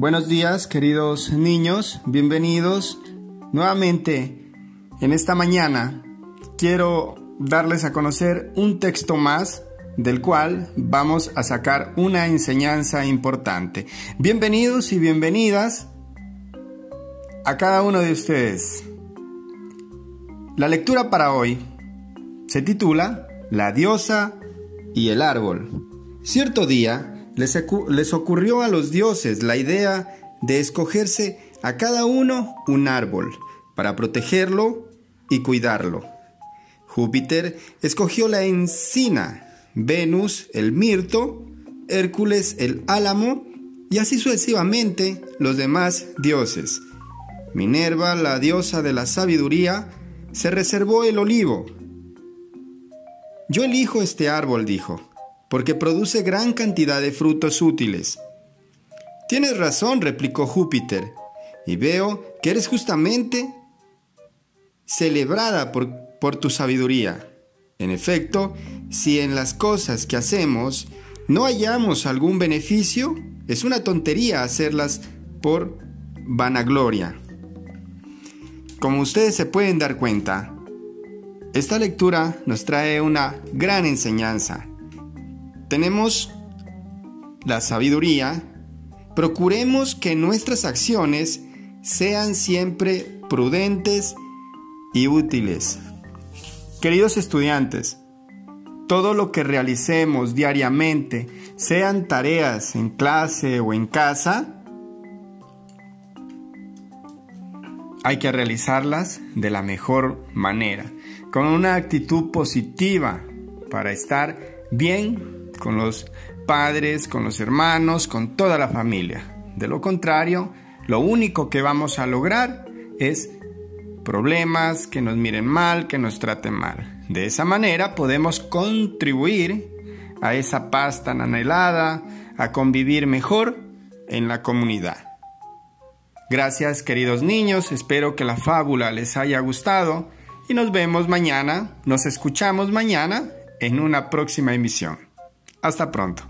Buenos días, queridos niños, bienvenidos nuevamente en esta mañana. Quiero darles a conocer un texto más del cual vamos a sacar una enseñanza importante. Bienvenidos y bienvenidas a cada uno de ustedes. La lectura para hoy se titula La diosa y el árbol. Cierto día les, ocurrió a los dioses la idea de escogerse a cada uno un árbol para protegerlo y cuidarlo. Júpiter escogió la encina, Venus el mirto, Hércules el álamo y así sucesivamente los demás dioses. Minerva, la diosa de la sabiduría, se reservó el olivo. Yo elijo este árbol, dijo, porque produce gran cantidad de frutos útiles. Tienes razón, replicó Júpiter, y veo que eres justamente celebrada por, tu sabiduría. En efecto, si en las cosas que hacemos no hallamos algún beneficio, es una tontería hacerlas por vanagloria. Como ustedes se pueden dar cuenta, esta lectura nos trae una gran enseñanza. Tenemos la sabiduría, procuremos que nuestras acciones sean siempre prudentes y útiles. Queridos estudiantes, todo lo que realicemos diariamente, sean tareas en clase o en casa, hay que realizarlas de la mejor manera, con una actitud positiva para estar bien con los padres, con los hermanos, con toda la familia. De lo contrario, lo único que vamos a lograr es problemas, que nos miren mal, que nos traten mal. De esa manera podemos contribuir a esa paz tan anhelada, a convivir mejor en la comunidad. Gracias queridos niños, espero que la fábula les haya gustado y nos vemos mañana, nos escuchamos mañana en una próxima emisión. Hasta pronto.